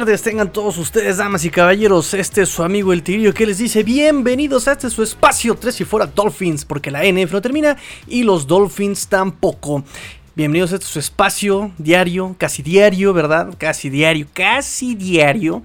tardes tengan todos ustedes, damas y caballeros. Este es su amigo el Tirillo que les dice bienvenidos a este su espacio 3 y fuera Dolphins, porque la NF no termina y los Dolphins tampoco. Bienvenidos a este su espacio diario, casi diario, ¿verdad? Casi diario, casi diario,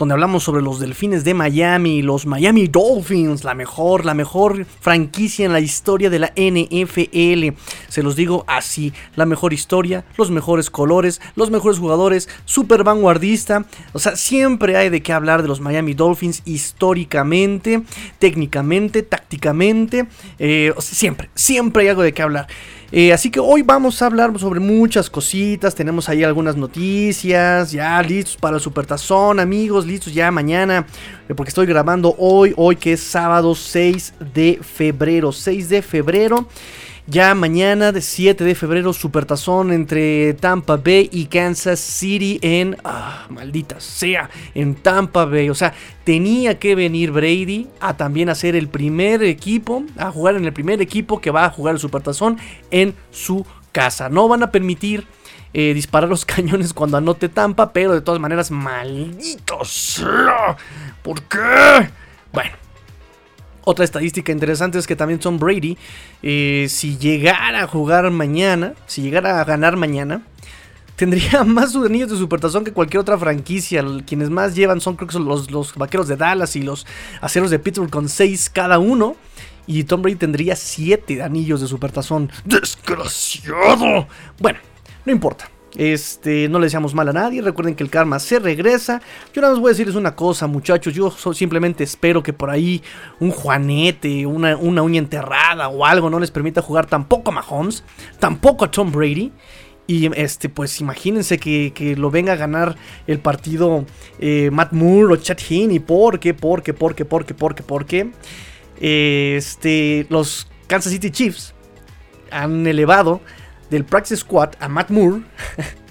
donde hablamos sobre los delfines de Miami, los Miami Dolphins, la mejor, la mejor franquicia en la historia de la NFL. Se los digo así, la mejor historia, los mejores colores, los mejores jugadores, super vanguardista. O sea, siempre hay de qué hablar de los Miami Dolphins históricamente, técnicamente, tácticamente. Eh, siempre, siempre hay algo de qué hablar. Eh, así que hoy vamos a hablar sobre muchas cositas. Tenemos ahí algunas noticias. Ya listos para el Supertazón, amigos. Listos ya mañana. Eh, porque estoy grabando hoy. Hoy que es sábado 6 de febrero. 6 de febrero. Ya mañana, de 7 de febrero, supertazón entre Tampa Bay y Kansas City en. Ah, maldita sea, en Tampa Bay. O sea, tenía que venir Brady a también hacer el primer equipo, a jugar en el primer equipo que va a jugar el supertazón en su casa. No van a permitir. Eh, disparar los cañones cuando anote Tampa, pero de todas maneras, malditos. ¿Por qué? Bueno, otra estadística interesante es que también Tom Brady, eh, si llegara a jugar mañana, si llegara a ganar mañana, tendría más anillos de supertazón que cualquier otra franquicia. Quienes más llevan son creo que son los, los vaqueros de Dallas y los aceros de Pittsburgh con 6 cada uno. Y Tom Brady tendría 7 anillos de supertazón. ¡Desgraciado! Bueno, no importa. Este, no le deseamos mal a nadie. Recuerden que el karma se regresa. Yo nada más voy a decirles una cosa, muchachos. Yo simplemente espero que por ahí un Juanete, una, uña enterrada o algo no les permita jugar tampoco a Mahomes, tampoco a Tom Brady. Y este, pues imagínense que, lo venga a ganar el partido eh, Matt Moore o Chad Heaney. ¿Por qué? ¿Por qué? ¿Por qué? ¿Por qué? ¿Por qué? ¿Por qué? Este, los Kansas City Chiefs han elevado del Practice Squad a Matt Moore.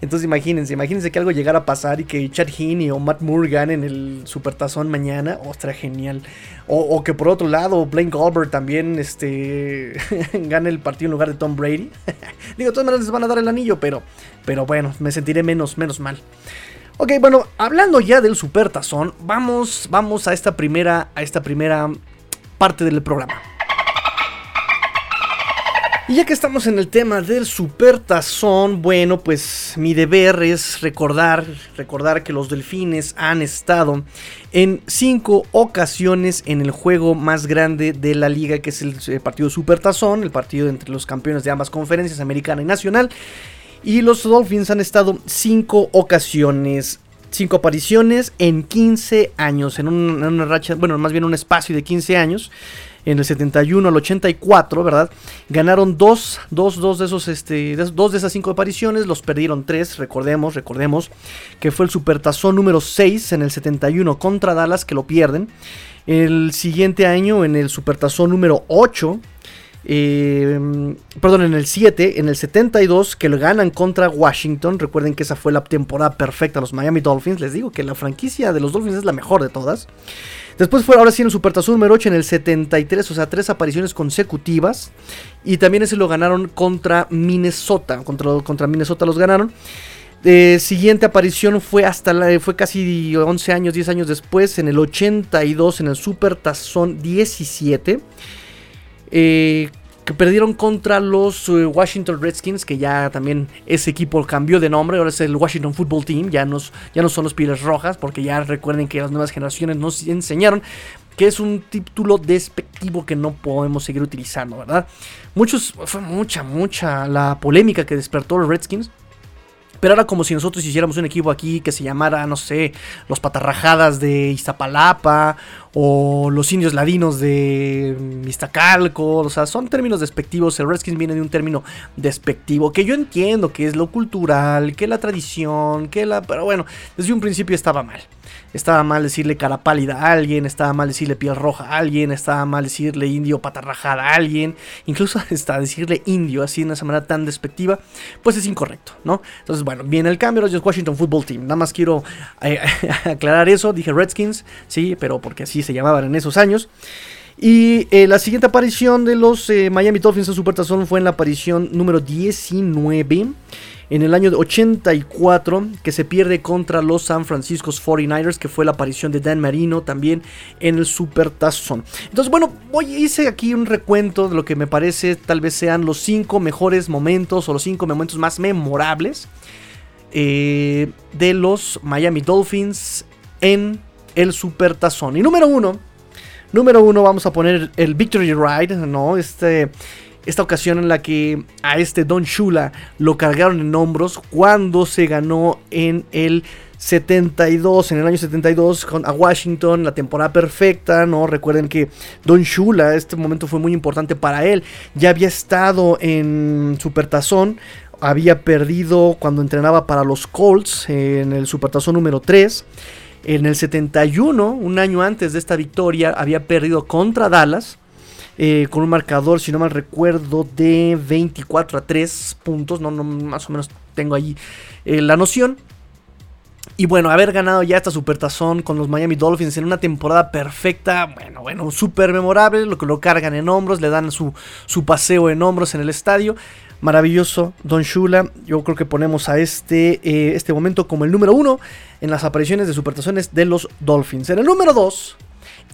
Entonces imagínense, imagínense que algo llegara a pasar y que Chad Heaney o Matt Moore ganen el Supertazón mañana. Ostras, genial. O, que por otro lado, Blaine Goldberg también este, gane el partido en lugar de Tom Brady. Digo, de todas maneras les van a dar el anillo, pero, pero bueno, me sentiré menos, menos mal. Ok, bueno, hablando ya del Supertazón, vamos, vamos a esta primera, a esta primera parte del programa. Y ya que estamos en el tema del supertazón, bueno, pues mi deber es recordar, recordar que los delfines han estado en cinco ocasiones en el juego más grande de la liga, que es el, el partido supertazón, el partido entre los campeones de ambas conferencias, americana y nacional. Y los Dolphins han estado cinco ocasiones cinco apariciones en 15 años, en en una, racha, bueno, más bien un espacio de 15 años en el 71 al 84, ¿verdad? Ganaron dos, dos, dos de esos, este, dos de esas cinco apariciones, los perdieron tres, recordemos, recordemos, que fue el Supertazón número 6 en el 71 contra Dallas, que lo pierden. El siguiente año en el Supertazón número 8, eh, perdón, en el 7, en el 72, que lo ganan contra Washington. Recuerden que esa fue la temporada perfecta los Miami Dolphins. Les digo que la franquicia de los Dolphins es la mejor de todas. Después fue ahora sí en el Supertazón número 8 en el 73, o sea, tres apariciones consecutivas. Y también ese lo ganaron contra Minnesota. Contra, contra Minnesota los ganaron. Eh, siguiente aparición fue hasta la, fue casi 11 años, 10 años después, en el 82, en el Supertazón 17. Eh, que perdieron contra los eh, Washington Redskins, que ya también ese equipo cambió de nombre, ahora es el Washington Football Team, ya, ya no son los Pieles Rojas, porque ya recuerden que las nuevas generaciones nos enseñaron que es un título despectivo que no podemos seguir utilizando, ¿verdad? Muchos, fue mucha, mucha la polémica que despertó los Redskins pero era como si nosotros hiciéramos un equipo aquí que se llamara, no sé, los Patarrajadas de Iztapalapa o los indios ladinos de Mistacalco. O sea, son términos despectivos. El Redskins viene de un término despectivo que yo entiendo que es lo cultural, que la tradición, que la. Pero bueno, desde un principio estaba mal. Estaba mal decirle cara pálida a alguien, estaba mal decirle piel roja a alguien, estaba mal decirle indio patarrajada a alguien, incluso hasta decirle indio así de esa manera tan despectiva, pues es incorrecto, ¿no? Entonces, bueno, viene el cambio, los Washington Football Team. Nada más quiero eh, aclarar eso, dije Redskins, sí, pero porque así se llamaban en esos años. Y eh, la siguiente aparición de los eh, Miami Dolphins en Supertazón fue en la aparición número 19 en el año 84 que se pierde contra los San Francisco 49ers, que fue la aparición de Dan Marino también en el Supertazón. Entonces, bueno, hoy hice aquí un recuento de lo que me parece tal vez sean los 5 mejores momentos o los 5 momentos más memorables eh, de los Miami Dolphins en el Supertazón. Y número 1, número 1 vamos a poner el Victory Ride, ¿no? Este esta ocasión en la que a este Don Shula lo cargaron en hombros cuando se ganó en el 72, en el año 72 con, a Washington, la temporada perfecta, ¿no? Recuerden que Don Shula, este momento fue muy importante para él, ya había estado en Supertazón, había perdido cuando entrenaba para los Colts en el Supertazón número 3. En el 71, un año antes de esta victoria, había perdido contra Dallas. Eh, con un marcador, si no mal recuerdo, de 24 a 3 puntos. No, no más o menos tengo ahí eh, la noción. Y bueno, haber ganado ya esta supertazón con los Miami Dolphins en una temporada perfecta, bueno, bueno, súper memorable, lo que lo cargan en hombros, le dan su, su paseo en hombros en el estadio. Maravilloso, Don Shula. Yo creo que ponemos a este, eh, este momento como el número uno en las apariciones de supertazones de los Dolphins. En el número 2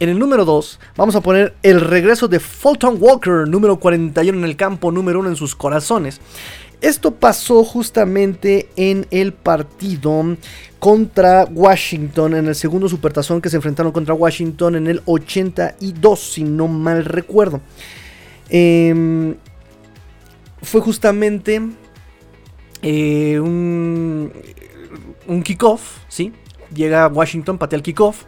en el número 2 vamos a poner el regreso de Fulton Walker, número 41 en el campo, número 1 en sus corazones. Esto pasó justamente en el partido contra Washington, en el segundo supertazón que se enfrentaron contra Washington en el 82, si no mal recuerdo. Em, fue justamente eh, un, un kickoff, ¿sí? Llega Washington, patea el kickoff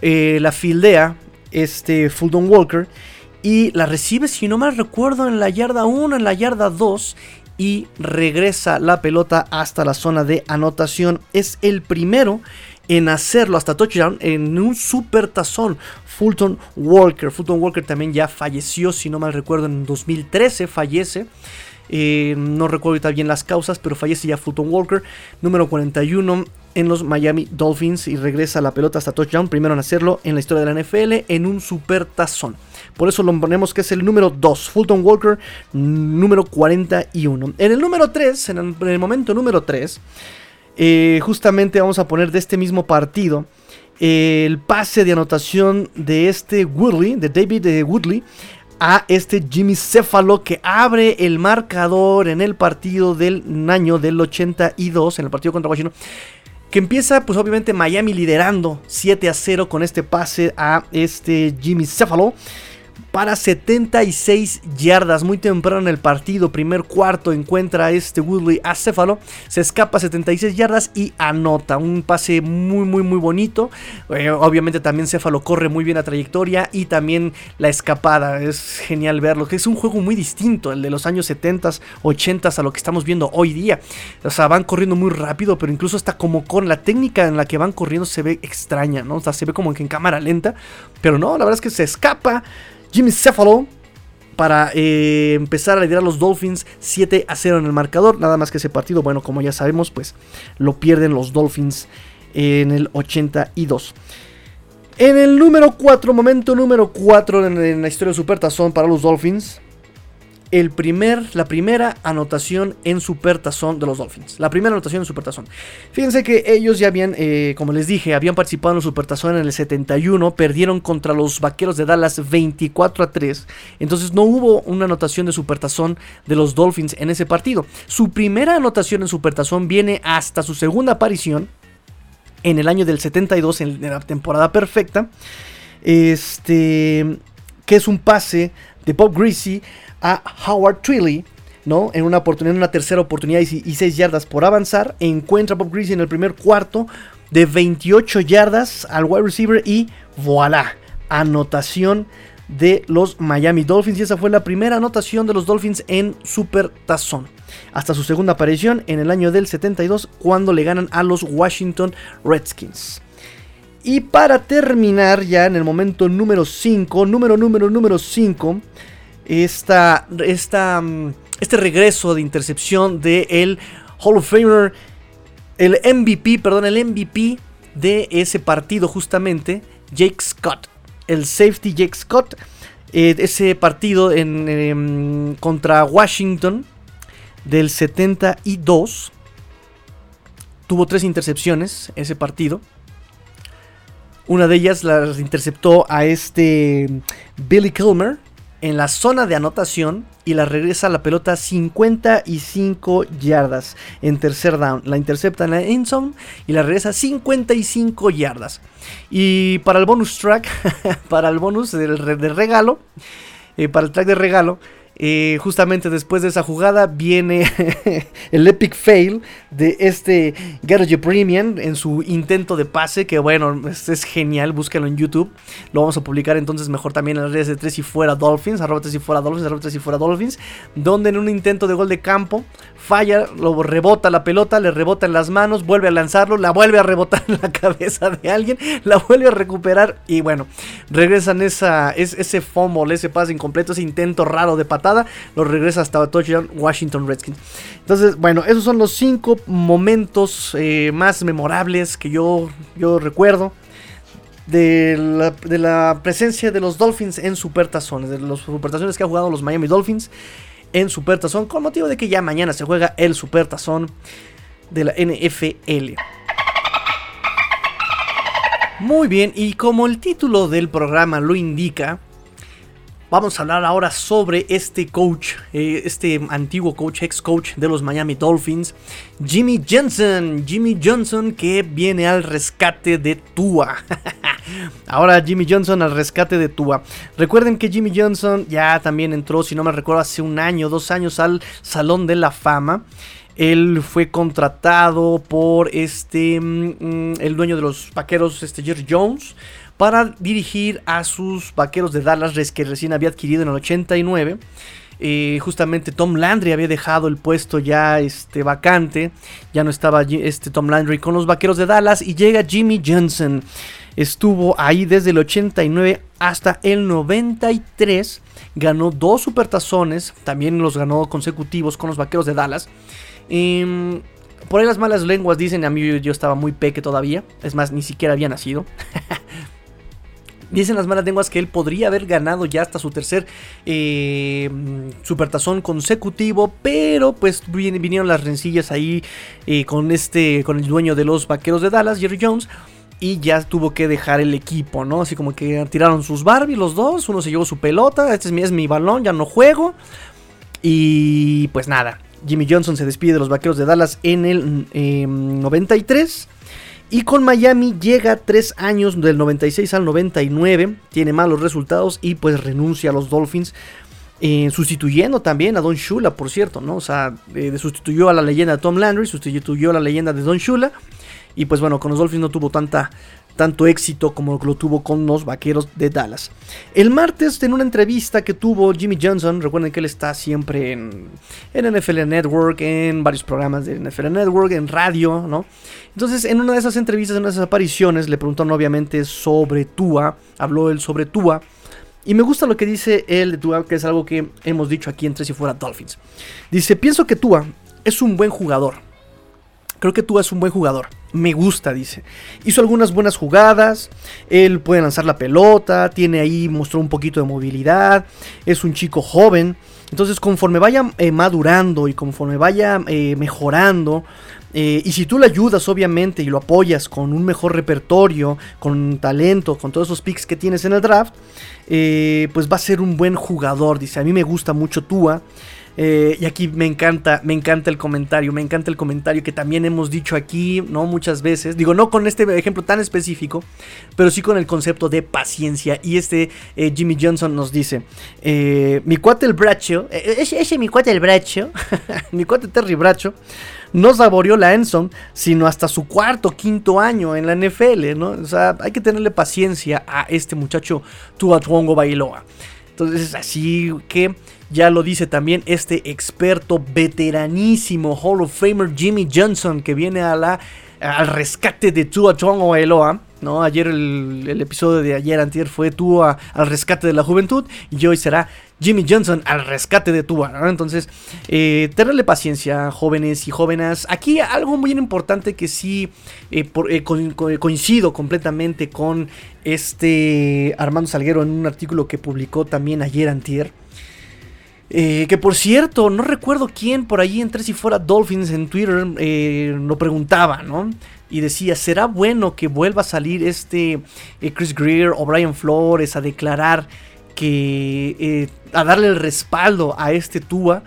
eh, la fildea este Fulton Walker y la recibe, si no mal recuerdo, en la yarda 1, en la yarda 2 y regresa la pelota hasta la zona de anotación. Es el primero en hacerlo hasta touchdown en un super tazón. Fulton Walker. Fulton Walker también ya falleció, si no mal recuerdo, en 2013 fallece. Eh, no recuerdo bien las causas, pero fallece ya Fulton Walker, número 41 en los Miami Dolphins y regresa la pelota hasta touchdown, primero en hacerlo en la historia de la NFL en un super tazón. Por eso lo ponemos que es el número 2, Fulton Walker, número 41. En el número 3, en el, momento número 3, eh, justamente vamos a poner de este mismo partido el pase de anotación de este Woodley, de David de Woodley, a este Jimmy Céfalo que abre el marcador en el partido del año del 82, en el partido contra Washington. Que empieza, pues obviamente, Miami liderando 7 a 0 con este pase a este Jimmy Céfalo para 76 yardas. Muy temprano en el partido, primer cuarto, encuentra este Woodley a Céfalo. Se escapa 76 yardas y anota. Un pase muy, muy, muy bonito. Eh, obviamente también Céfalo corre muy bien la trayectoria y también la escapada. Es genial verlo. Es un juego muy distinto, el de los años 70, 80 a lo que estamos viendo hoy día. O sea, van corriendo muy rápido, pero incluso hasta como con la técnica en la que van corriendo se ve extraña, ¿no? O sea, se ve como que en cámara lenta. Pero no, la verdad es que se escapa. Jimmy Cephalo para eh, empezar a liderar los Dolphins 7 a 0 en el marcador. Nada más que ese partido, bueno, como ya sabemos, pues lo pierden los Dolphins en el 82. En el número 4, momento número 4 en, la historia de Supertazón para los Dolphins el primer, la primera anotación en Supertazón de los Dolphins. La primera anotación en Supertazón. Fíjense que ellos ya habían, eh, como les dije, habían participado en el Supertazón en el 71, perdieron contra los Vaqueros de Dallas 24 a 3. Entonces no hubo una anotación de Supertazón de los Dolphins en ese partido. Su primera anotación en Supertazón viene hasta su segunda aparición en el año del 72, en la temporada perfecta. Este, que es un pase de Bob Greasy a Howard Twilly, ¿no? En una oportunidad, en una tercera oportunidad y 6 yardas por avanzar. Encuentra a Bob Greasy en el primer cuarto de 28 yardas al wide receiver y voilà, anotación de los Miami Dolphins. Y esa fue la primera anotación de los Dolphins en Super Tazón. Hasta su segunda aparición en el año del 72 cuando le ganan a los Washington Redskins. Y para terminar ya en el momento número 5, número número número 5, esta, esta, mm, este regreso de intercepción de el Hall of Famer, el MVP, perdón, el MVP de ese partido justamente, Jake Scott. el safety Jake Scott. Eh, ese partido en, em, contra Washington del 72 tuvo tres intercepciones ese partido. Una de ellas las interceptó a este Billy Kilmer en la zona de anotación y la regresa a la pelota 55 yardas en tercer down. La intercepta en la end y la regresa 55 yardas. Y para el bonus track, para el bonus de, regalo, eh, para el track de regalo, eh, justamente después de esa jugada viene el epic fail de este Garage Premium en su intento de pase, que bueno, es, genial, búscalo en YouTube. Lo vamos a publicar entonces mejor también en las redes de 3 y fuera Dolphins, arroba 3 y fuera Dolphins, arroba 3 y fuera Dolphins, donde en un intento de gol de campo falla, lo rebota la pelota, le rebota en las manos, vuelve a lanzarlo, la vuelve a rebotar en la cabeza de alguien, la vuelve a recuperar y bueno, regresan esa, ese fumble, ese pase incompleto, ese intento raro de patada lo regresa hasta touchdown Washington Redskins. Entonces, bueno, esos son los cinco momentos eh, más memorables que yo, yo recuerdo. De la, presencia de los Dolphins en Supertazones, de los Supertazones que ha jugado los Miami Dolphins en Supertazón, con motivo de que ya mañana se juega el Supertazón de la NFL. Muy bien, y como el título del programa lo indica, Vamos a hablar ahora sobre este coach, eh, este antiguo coach, ex coach de los Miami Dolphins, Jimmy Johnson. Jimmy Johnson que viene al rescate de Tua. ahora Jimmy Johnson al rescate de Tua. Recuerden que Jimmy Johnson ya también entró, si no me recuerdo, hace un año, dos años al Salón de la Fama. Él fue contratado por este, mm, mm, el dueño de los vaqueros, este Jerry Jones para dirigir a sus vaqueros de Dallas que recién había adquirido en el 89. Eh, justamente Tom Landry había dejado el puesto ya este, vacante, ya no estaba este Tom Landry con los vaqueros de Dallas y llega Jimmy Johnson. Estuvo ahí desde el 89 hasta el 93, ganó dos supertazones, también los ganó consecutivos con los vaqueros de Dallas. Em, por ahí las malas lenguas dicen, a mí yo estaba muy peque todavía, es más, ni siquiera había nacido. Dicen las malas lenguas que él podría haber ganado ya hasta su tercer eh, supertazón consecutivo, pero pues vinieron las rencillas ahí eh, con este, con el dueño de los Vaqueros de Dallas, Jerry Jones. Y ya tuvo que dejar el equipo, ¿no? Así como que tiraron sus Barbie los dos. Uno se llevó su pelota. Este es mi, es mi balón, ya no juego. Y pues nada. Jimmy Johnson se despide de los Vaqueros de Dallas en el 93. Y con Miami llega tres años del 96 al 99, tiene malos resultados y pues renuncia a los Dolphins. Eh, sustituyendo también a Don Shula, por cierto, ¿no? O sea, eh, sustituyó a la leyenda de Tom Landry, sustituyó a la leyenda de Don Shula. Y pues bueno, con los Dolphins no tuvo tanta, tanto éxito como lo tuvo con los Vaqueros de Dallas. El martes, en una entrevista que tuvo Jimmy Johnson, recuerden que él está siempre en, en NFL Network, en varios programas de NFL Network, en radio, ¿no? Entonces, en una de esas entrevistas, en una de esas apariciones, le preguntaron obviamente sobre Tua, habló él sobre Tua. Y me gusta lo que dice él de Tua, que es algo que hemos dicho aquí en Tres y Fuera Dolphins. Dice, pienso que Tua es un buen jugador. Creo que Tua es un buen jugador. Me gusta, dice. Hizo algunas buenas jugadas. Él puede lanzar la pelota. Tiene ahí, mostró un poquito de movilidad. Es un chico joven. Entonces, conforme vaya eh, madurando y conforme vaya eh, mejorando, eh, y si tú le ayudas, obviamente, y lo apoyas con un mejor repertorio, con talento, con todos esos picks que tienes en el draft, pues va a ser un buen jugador. Dice, a mí me gusta mucho Tua. Eh, y aquí me encanta, me encanta el comentario, me encanta el comentario que también hemos dicho aquí, ¿no? Muchas veces. Digo, no con este ejemplo tan específico, pero sí con el concepto de paciencia. Y este eh, Jimmy Johnson nos dice, eh, mi cuate el Bracho, ese, ese mi cuate el Bracho, mi cuate Terry Bracho, no saboreó la Enson, sino hasta su cuarto, quinto año en la NFL, ¿no? O sea, hay que tenerle paciencia a este muchacho Tua Tuongo Bailoa. Entonces, así que ya lo dice también este experto veteranísimo Hall of Famer Jimmy Johnson que viene a la, al rescate de Tua Tongo Eloa. ¿no? Ayer el, episodio de ayer antier fue Tua al rescate de la juventud y hoy será Jimmy Johnson al rescate de Tua. Entonces, eh, paciencia, jóvenes y jóvenes. Aquí algo muy importante que sí eh, eh, coincido completamente con este Armando Salguero en un artículo que publicó también ayer antier. Que por cierto, no recuerdo quién por ahí entre si fuera Dolphins en Twitter lo preguntaba, ¿no? Y decía, ¿será bueno que vuelva a salir este Chris Greer o Brian Flores a declarar que eh, a darle el respaldo a este Tua.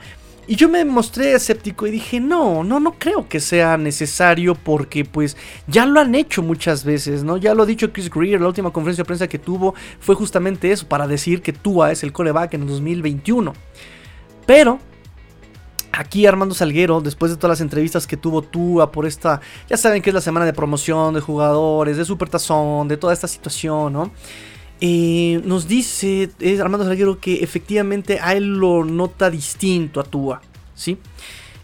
Y yo me mostré escéptico y dije, no, no, no creo que sea necesario porque pues ya lo han hecho muchas veces, ¿no? Ya lo ha dicho Chris Greer, la última conferencia de prensa que tuvo fue justamente eso, para decir que Tua es el coreback en el 2021. Pero Aquí Armando Salguero, después de todas las entrevistas que tuvo Tua por esta, ya saben que es la semana de promoción de jugadores, de Supertazón, de toda esta situación, ¿no? Eh, nos dice es Armando Salguero que efectivamente a él lo nota distinto a Tua, ¿sí?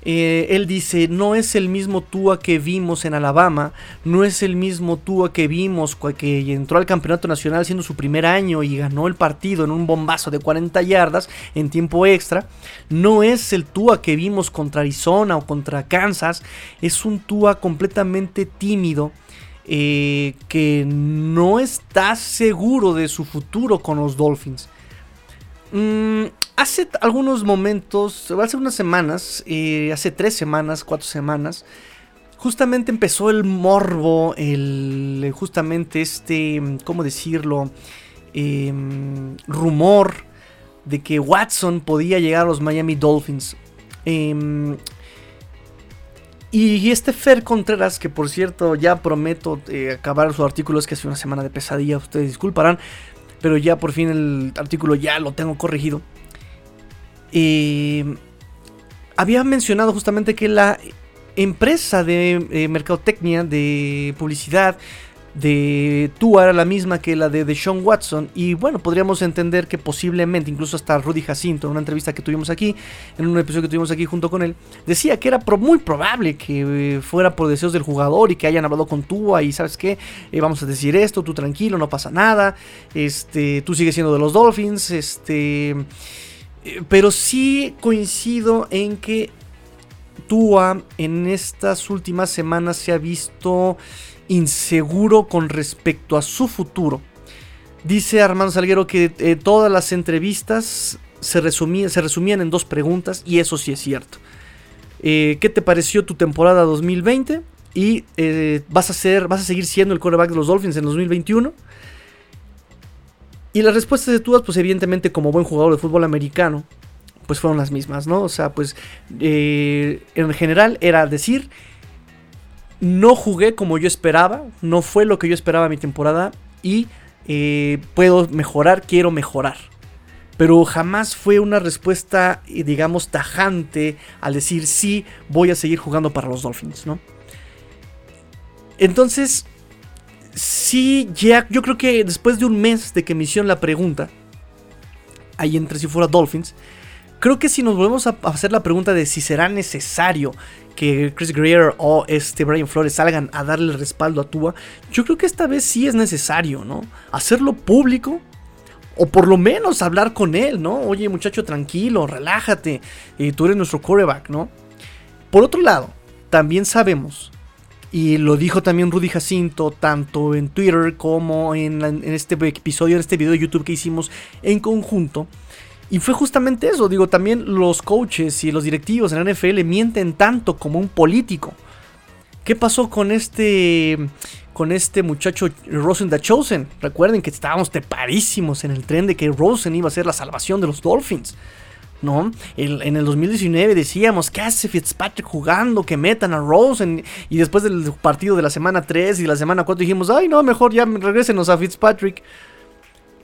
Eh, él dice, no es el mismo Tua que vimos en Alabama, no es el mismo Tua que vimos que entró al campeonato nacional siendo su primer año y ganó el partido en un bombazo de 40 yardas en tiempo extra, no es el Tua que vimos contra Arizona o contra Kansas, es un Tua completamente tímido, eh, que no está seguro de su futuro con los Dolphins. Mm, hace algunos momentos, hace unas semanas, eh, hace tres semanas, cuatro semanas, justamente empezó el morbo, el, justamente este, ¿cómo decirlo? Em, rumor de que Watson podía llegar a los Miami Dolphins. Em, y este Fer Contreras, que por cierto ya prometo eh, acabar su artículo, es que hace una semana de pesadilla, ustedes disculparán, pero ya por fin el artículo ya lo tengo corregido. Eh, había mencionado justamente que la empresa de eh, mercadotecnia, de publicidad, de Tua era la misma que la de Sean Watson. Y bueno, podríamos entender que posiblemente, incluso hasta Rudy Jacinto, en una entrevista que tuvimos aquí, en un episodio que tuvimos aquí junto con él, decía que era muy probable que eh, fuera por deseos del jugador y que hayan hablado con Tua y sabes qué, eh, vamos a decir esto, tú tranquilo, no pasa nada, este, tú sigues siendo de los Dolphins, este, pero sí coincido en que Tua en estas últimas semanas se ha visto inseguro con respecto a su futuro. Dice Armando Salguero que eh, todas las entrevistas se, resumían, en dos preguntas y eso sí es cierto. Eh, ¿Qué te pareció tu temporada 2020? Y eh, vas, a ser, vas a seguir siendo el quarterback de los Dolphins en 2021. Y las respuestas de todas, pues evidentemente como buen jugador de fútbol americano, pues fueron las mismas, ¿no? O sea, pues en general era decir no jugué como yo esperaba, no fue lo que yo esperaba mi temporada y eh, puedo mejorar, quiero mejorar. Pero jamás fue una respuesta, eh, digamos, tajante al decir sí, voy a seguir jugando para los Dolphins, ¿no? Entonces, sí, ya, yo creo que después de un mes de que me hicieron la pregunta, ahí entre si fuera Dolphins, creo que si nos volvemos a hacer la pregunta de si será necesario que Chris Greer o este Brian Flores salgan a darle respaldo a Tua, yo creo que esta vez sí es necesario, ¿no? Hacerlo público. O por lo menos hablar con él, ¿no? Oye, muchacho, tranquilo, relájate. y tú eres nuestro quarterback, ¿no? Por otro lado, también sabemos, y lo dijo también Rudy Jacinto, tanto en Twitter como en, este episodio, en este video de YouTube que hicimos en conjunto, y fue justamente eso, digo, también los coaches y los directivos en la NFL mienten tanto como un político. ¿Qué pasó con este con este muchacho Rosen the Chosen? Recuerden que estábamos teparísimos en el tren de que Rosen iba a ser la salvación de los Dolphins. ¿No? en el 2019 decíamos, ¿qué hace Fitzpatrick jugando? Que metan a Rosen. Y después del partido de la semana 3 y la semana 4 dijimos, ay no, mejor ya regresenos a Fitzpatrick.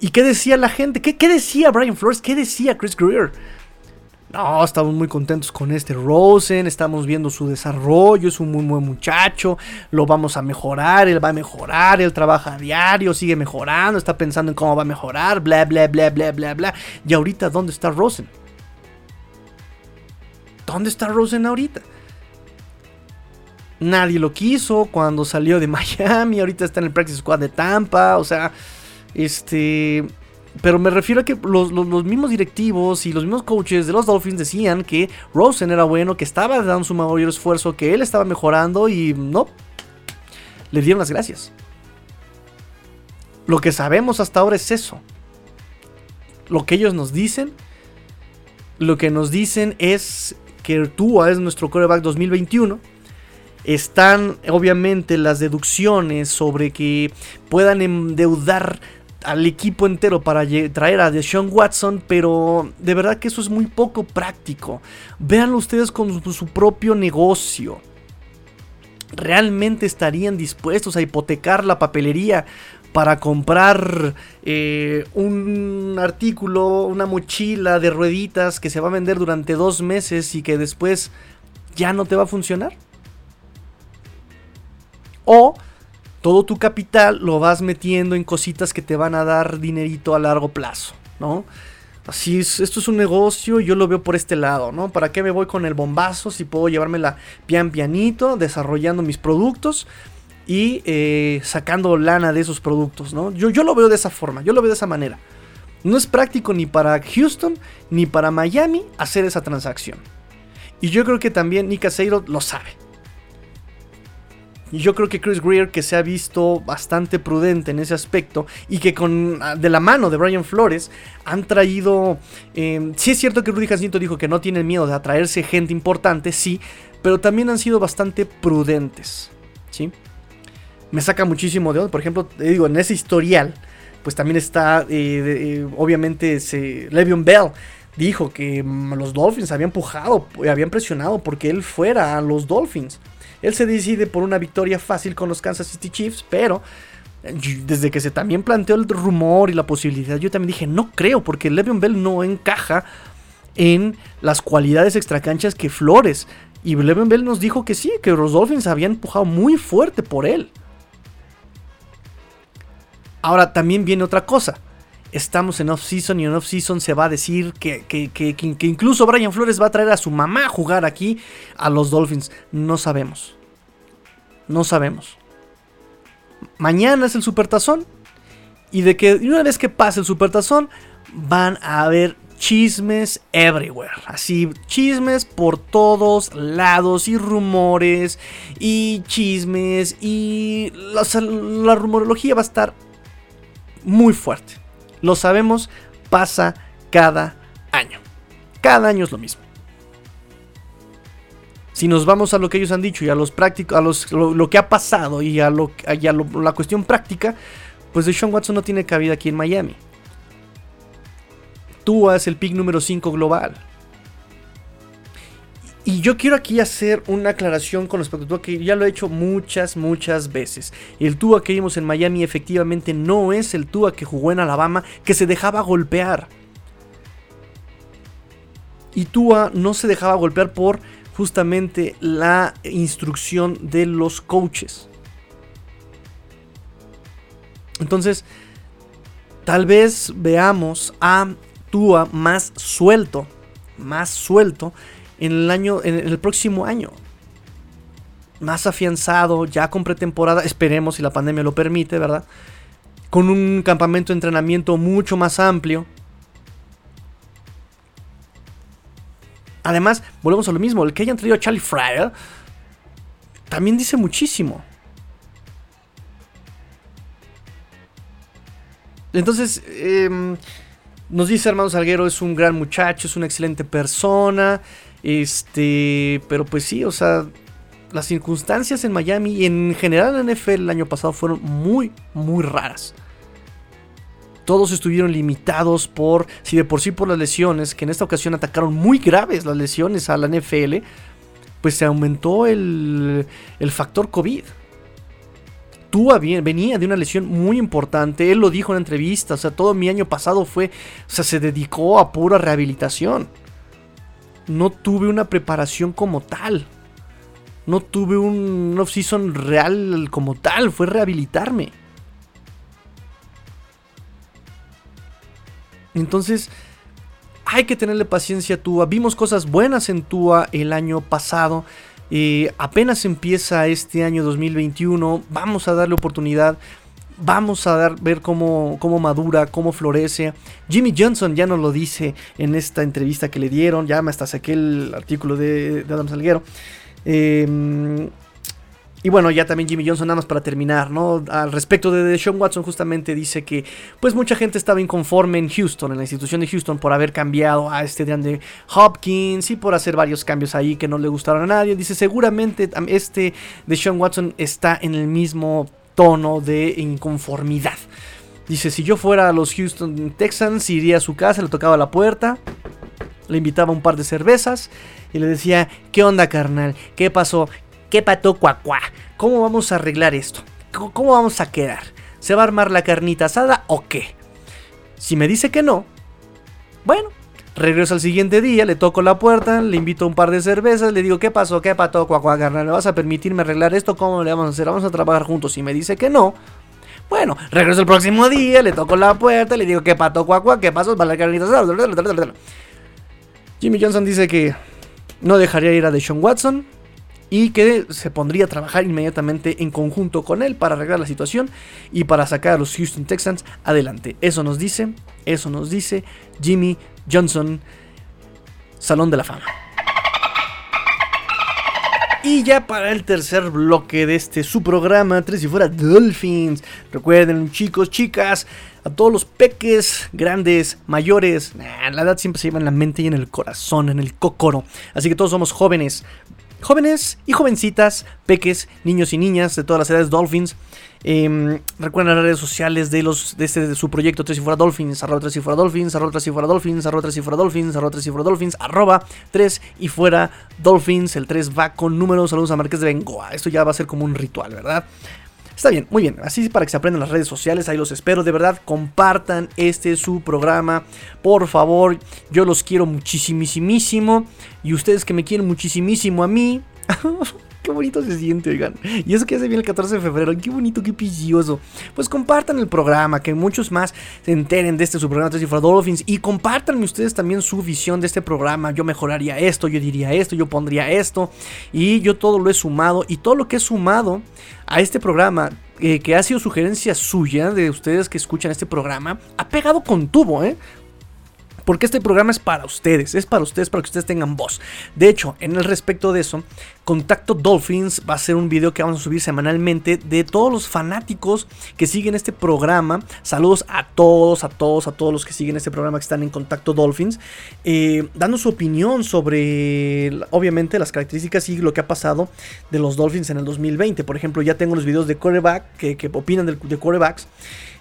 ¿Y qué decía la gente? ¿Qué, decía Brian Flores? ¿Qué decía Chris Greer? No, estamos muy contentos con este Rosen, estamos viendo su desarrollo, es un muy buen muchacho, lo vamos a mejorar, él va a mejorar, él trabaja a diario, sigue mejorando, está pensando en cómo va a mejorar, bla, bla, bla, bla, bla, bla. Y ahorita, ¿dónde está Rosen? ¿Dónde está Rosen ahorita? Nadie lo quiso cuando salió de Miami, ahorita está en el Practice Squad de Tampa, o sea... Este. pero me refiero a que los, mismos directivos y los mismos coaches de los Dolphins decían que Rosen era bueno, que estaba dando su mayor esfuerzo, que él estaba mejorando y no. Le dieron las gracias. Lo que sabemos hasta ahora es eso. Lo que ellos nos dicen. Lo que nos dicen es que Tua es nuestro quarterback 2021 están obviamente las deducciones sobre que puedan endeudar al equipo entero para traer a Deshaun Watson, pero de verdad que eso es muy poco práctico. Véanlo ustedes con su propio negocio. ¿Realmente estarían dispuestos a hipotecar la papelería para comprar eh, un artículo, una mochila de rueditas que se va a vender durante dos meses y que después ya no te va a funcionar? O todo tu capital lo vas metiendo en cositas que te van a dar dinerito a largo plazo, ¿no? Así es, esto es un negocio, yo lo veo por este lado, ¿no? ¿Para qué me voy con el bombazo si puedo llevármela pian pianito, desarrollando mis productos y eh, sacando lana de esos productos, ¿no? Yo, yo lo veo de esa forma, yo lo veo de esa manera. No es práctico ni para Houston ni para Miami hacer esa transacción. Y yo creo que también Nick Caseiro lo sabe. Y yo creo que Chris Greer, que se ha visto bastante prudente en ese aspecto, y que con ah, de la mano de Brian Flores han traído. Eh, sí es cierto que Rudy Jacinto dijo que no tienen miedo de atraerse gente importante, sí, pero también han sido bastante prudentes. ¿Sí? Me saca muchísimo de onda. Por ejemplo, te digo, en ese historial, pues también está, eh, eh, obviamente, ese Bell dijo que mm, los Dolphins habían empujado, habían presionado porque él fuera a los Dolphins. Él se decide por una victoria fácil con los Kansas City Chiefs, pero eh, desde que se también planteó el rumor y la posibilidad, yo también dije, no creo, porque Le'Veon Bell no encaja en las cualidades extracanchas que Flores. Y Le'Veon Bell nos dijo que sí, que los Dolphins habían empujado muy fuerte por él. Ahora también viene otra cosa. Estamos en off-season y en off-season se va a decir que, que, incluso Brian Flores va a traer a su mamá a jugar aquí a los Dolphins. No sabemos. No sabemos. Mañana es el Supertazón. Y de que una vez que pase el Supertazón, van a haber chismes everywhere. Así, chismes por todos lados y rumores y chismes y la rumorología va a estar muy fuerte. Lo sabemos, pasa cada año. Cada año es lo mismo. Si nos vamos a lo que ellos han dicho y a los prácticos, a los, lo, que ha pasado y a, lo, la cuestión práctica, pues Deshaun Watson no tiene cabida aquí en Miami. Tú es el pick número 5 global. Y yo quiero aquí hacer una aclaración con respecto a Tua que ya lo he hecho muchas, muchas veces. El Tua que vimos en Miami efectivamente no es el Tua que jugó en Alabama, que se dejaba golpear. Y Tua no se dejaba golpear por justamente la instrucción de los coaches. Entonces, tal vez veamos a Tua más suelto, más suelto en el año, en el próximo año. Más afianzado, ya con pretemporada, esperemos si la pandemia lo permite, ¿verdad? Con un campamento de entrenamiento mucho más amplio. Además, volvemos a lo mismo, el que hayan traído a Charlie Fryer también dice muchísimo. Entonces, em, nos dice Hermano Salguero, es un gran muchacho, es una excelente persona. Este, pero pues sí, o sea, las circunstancias en Miami y en general en la NFL el año pasado fueron muy, muy raras. Todos estuvieron limitados por, si de por sí por las lesiones, que en esta ocasión atacaron muy graves las lesiones a la NFL, pues se aumentó el, el factor COVID. Tua venía de una lesión muy importante, él lo dijo en entrevista, o sea, todo mi año pasado fue, o sea, se dedicó a pura rehabilitación no tuve una preparación como tal. No tuve un off-season real como tal, fue rehabilitarme. Entonces, hay que tenerle paciencia a Tua. Vimos cosas buenas en Tua el año pasado. Eh, apenas empieza este año 2021. Vamos a darle oportunidad. Vamos a dar, ver cómo, cómo madura, cómo florece. Jimmy Johnson ya nos lo dice en esta entrevista que le dieron. Ya hasta saqué el artículo de, de Adam Salguero. Eh, y bueno, ya también Jimmy Johnson, nada más para terminar, ¿no? Al respecto de Sean Watson, justamente dice que, pues mucha gente estaba inconforme en Houston, en la institución de Houston, por haber cambiado a este de Hopkins y por hacer varios cambios ahí que no le gustaron a nadie. Dice, seguramente este de Sean Watson está en el mismo tono de inconformidad. Dice, si yo fuera a los Houston Texans, iría a su casa, le tocaba la puerta, le invitaba un par de cervezas y le decía, ¿qué onda carnal? ¿Qué pasó? ¿Qué pato cuacuá? ¿Cómo vamos a arreglar esto? ¿Cómo vamos a quedar? ¿Se va a armar la carnita asada o qué? Si me dice que no, bueno, regreso al siguiente día, le toco la puerta, le invito a un par de cervezas, le digo, ¿qué pasó? ¿Qué pato cuacuá? ¿Me vas a permitirme arreglar esto? ¿Cómo le vamos a hacer? ¿Vamos a trabajar juntos? Si me dice que no, bueno, regreso el próximo día, le toco la puerta, le digo, ¿qué pato cuacuá? ¿Qué pasó? ¿Para la? Jimmy Johnson dice que no dejaría ir a Deshaun Watson y que se pondría a trabajar inmediatamente en conjunto con él para arreglar la situación y para sacar a los Houston Texans adelante. Eso nos dice, eso nos dice Jimmy Johnson, Salón de la Fama. Y ya para el tercer bloque de este su programa, Tres y Fuera Dolphins. Recuerden, chicos, chicas, a todos los peques, grandes, mayores, la edad siempre se lleva en la mente y en el corazón, en el cocoro. Así que todos somos jóvenes. Jóvenes y jovencitas, peques, niños y niñas de todas las edades Dolphins. Eh, recuerden las redes sociales de los de, este, de su proyecto Tres y Fuera Dolphins, arroba Tres y Fuera Dolphins, arroba Tres y Fuera Dolphins, arroba Tres y Fuera Dolphins, arroba Tres y Fuera Dolphins, arroba Tres y Fuera Dolphins. El 3 va con números. Saludos a Marqués de Bengoa. Esto ya va a ser como un ritual, ¿verdad? Está bien, muy bien. Así para que se aprendan las redes sociales, ahí los espero. De verdad, compartan este su programa. Por favor, yo los quiero muchísimísimo. Y ustedes que me quieren muchísimísimo a mí. Qué bonito se siente, oigan. Y eso que hace bien el 14 de febrero. Qué bonito, qué precioso. Pues compartan el programa, que muchos más se enteren de este su programa Tres Dolphins. Y compartanme ustedes también su visión de este programa. Yo mejoraría esto, yo diría esto, yo pondría esto. Y yo todo lo he sumado. Y todo lo que he sumado a este programa, eh, que ha sido sugerencia suya de ustedes que escuchan este programa, ha pegado con tubo, ¿eh? Porque este programa es para ustedes, es para ustedes, para que ustedes tengan voz. De hecho, en el respecto de eso, Contacto Dolphins va a ser un video que vamos a subir semanalmente de todos los fanáticos que siguen este programa. Saludos a todos, a todos, a todos los que siguen este programa que están en Contacto Dolphins. Eh, dando su opinión sobre, obviamente, las características y lo que ha pasado de los Dolphins en el 2020. Por ejemplo, ya tengo los videos de quarterback que, opinan de, de quarterbacks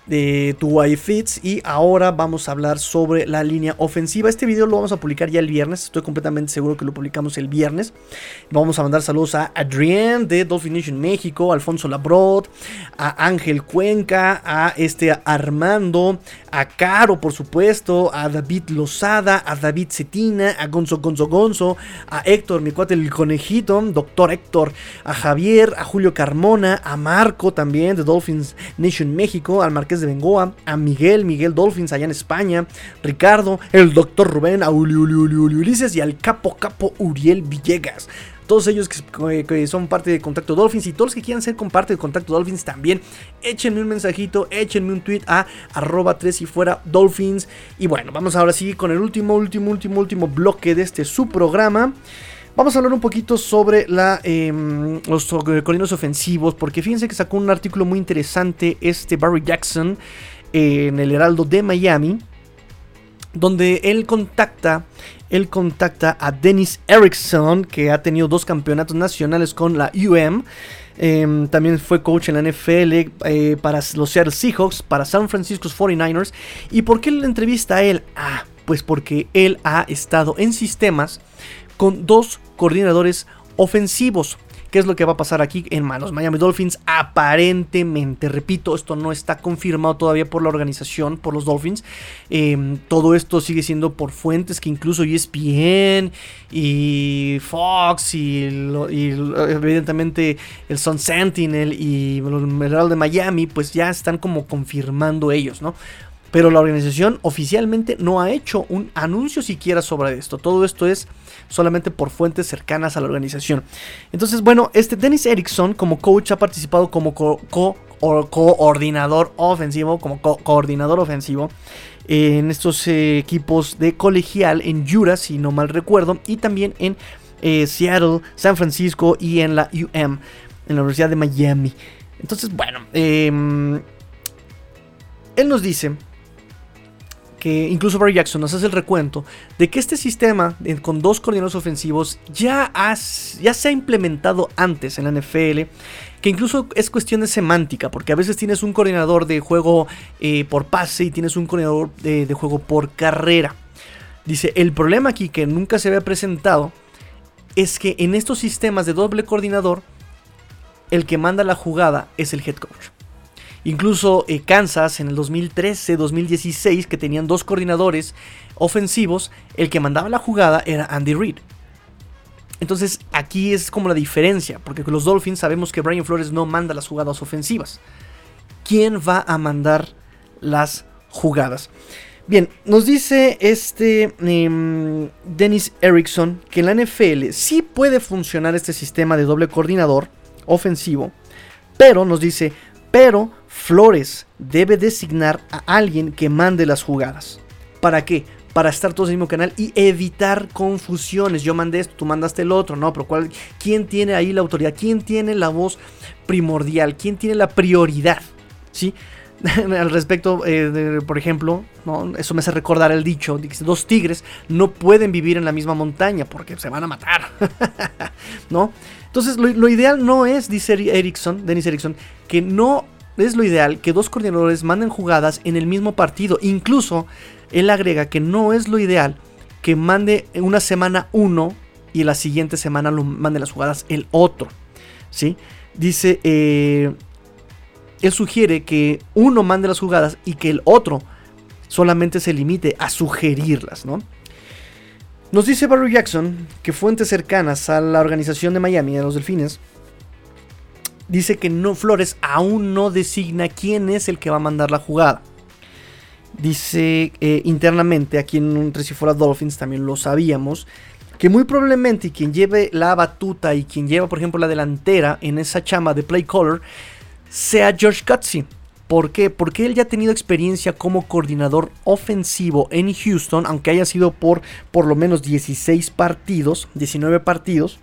de tu Fits y ahora vamos a hablar sobre la línea ofensiva. Este video lo vamos a publicar ya el viernes, estoy completamente seguro que lo publicamos el viernes. Vamos a mandar saludos a Adrián de Dolphin Nation México, Alfonso Labrod, a Ángel Cuenca, a este Armando, a Caro por supuesto, a David Lozada, a David Cetina, a Gonzo Gonzo Gonzo, a Héctor, mi cuate el conejito, doctor Héctor, a Javier, a Julio Carmona, a Marco también de Dolphins Nation México, al Marqués de Bengoa, a Miguel, Miguel Dolphins allá en España, Ricardo, el doctor Rubén, a Uli, Uli, Uli, Ulises y al capo capo Uriel Villegas. Todos ellos que, son parte de Contacto Dolphins y todos los que quieran ser parte de Contacto Dolphins también, échenme un mensajito, échenme un tweet a arroba 3 y fuera Dolphins. Y bueno, vamos ahora sí con el último, último, último, último bloque de este su programa. Vamos a hablar un poquito sobre la, em, los colinos ofensivos, porque fíjense que sacó un artículo muy interesante este Barry Jackson en el Heraldo de Miami, donde él contacta, él contacta a Dennis Erickson, que ha tenido dos campeonatos nacionales con la UM. También fue coach en la NFL eh, para los Seattle Seahawks, para San Francisco 49ers. ¿Y por qué le entrevista a él? Ah, pues porque él ha estado en sistemas con dos coordinadores ofensivos. ¿Qué es lo que va a pasar aquí en manos Miami Dolphins? Aparentemente, repito, esto no está confirmado todavía por la organización, por los Dolphins. Em, todo esto sigue siendo por fuentes que incluso ESPN y Fox y, evidentemente el Sun Sentinel y el Herald de Miami, pues ya están como confirmando ellos, ¿no? Pero la organización oficialmente no ha hecho un anuncio siquiera sobre esto. Todo esto es solamente por fuentes cercanas a la organización. Entonces, bueno, este Dennis Erickson como coach ha participado como co coordinador ofensivo, como coordinador ofensivo en estos eh, equipos de colegial en Utah, si no mal recuerdo, y también en eh, Seattle, San Francisco y en la UM, en la Universidad de Miami. Entonces, bueno, em, él nos dice que incluso Barry Jackson nos hace el recuento de que este sistema con dos coordinadores ofensivos ya, ya se ha implementado antes en la NFL, que incluso es cuestión de semántica, porque a veces tienes un coordinador de juego eh, por pase y tienes un coordinador de, juego por carrera. Dice, el problema aquí que nunca se había presentado es que en estos sistemas de doble coordinador, el que manda la jugada es el head coach. Incluso eh, Kansas en el 2013-2016, que tenían dos coordinadores ofensivos, el que mandaba la jugada era Andy Reid. Entonces aquí es como la diferencia, porque los Dolphins sabemos que Brian Flores no manda las jugadas ofensivas. ¿Quién va a mandar las jugadas? Bien, nos dice este em, Dennis Erickson que en la NFL sí puede funcionar este sistema de doble coordinador ofensivo, pero nos dice, pero Flores debe designar a alguien que mande las jugadas. ¿Para qué? Para estar todos en el mismo canal y evitar confusiones. Yo mandé esto, tú mandaste el otro, ¿no? Pero ¿cuál, ¿quién tiene ahí la autoridad? ¿Quién tiene la voz primordial? ¿Quién tiene la prioridad? ¿Sí? Al respecto, eh, por ejemplo, ¿no? eso me hace recordar el dicho, de dos tigres no pueden vivir en la misma montaña porque se van a matar, ¿no? Entonces, lo, ideal no es, dice Erickson, Dennis Erickson, que no es lo ideal que dos coordinadores manden jugadas en el mismo partido. Incluso él agrega que no es lo ideal que mande una semana uno y la siguiente semana lo mande las jugadas el otro. ¿sí? Dice, eh, él sugiere que uno mande las jugadas y que el otro solamente se limite a sugerirlas. ¿no? Nos dice Barry Jackson que fuentes cercanas a la organización de Miami, a los Delfines, dice que no Flores aún no designa quién es el que va a mandar la jugada. Dice eh, internamente, aquí en un Fuera Dolphins también lo sabíamos, que muy probablemente quien lleve la batuta y quien lleva, por ejemplo, la delantera en esa chama de play caller sea George Gutsy. ¿Por qué? Porque él ya ha tenido experiencia como coordinador ofensivo en Houston, aunque haya sido por por lo menos 16 partidos, 19 partidos,